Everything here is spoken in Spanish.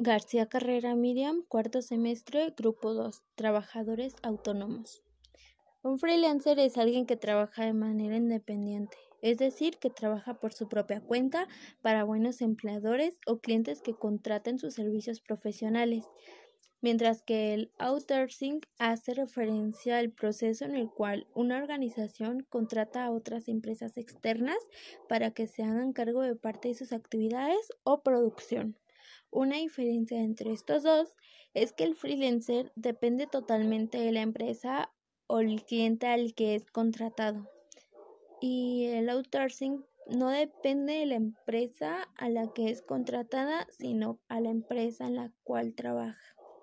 García Carrera Miriam, cuarto semestre, grupo 2, trabajadores autónomos. Un freelancer es alguien que trabaja de manera independiente, es decir, que trabaja por su propia cuenta para buenos empleadores o clientes que contraten sus servicios profesionales, mientras que el outsourcing hace referencia al proceso en el cual una organización contrata a otras empresas externas para que se hagan cargo de parte de sus actividades o producción. Una diferencia entre estos dos es que el freelancer depende totalmente de la empresa o el cliente al que es contratado y el outsourcing no depende de la empresa a la que es contratada, sino a la empresa en la cual trabaja.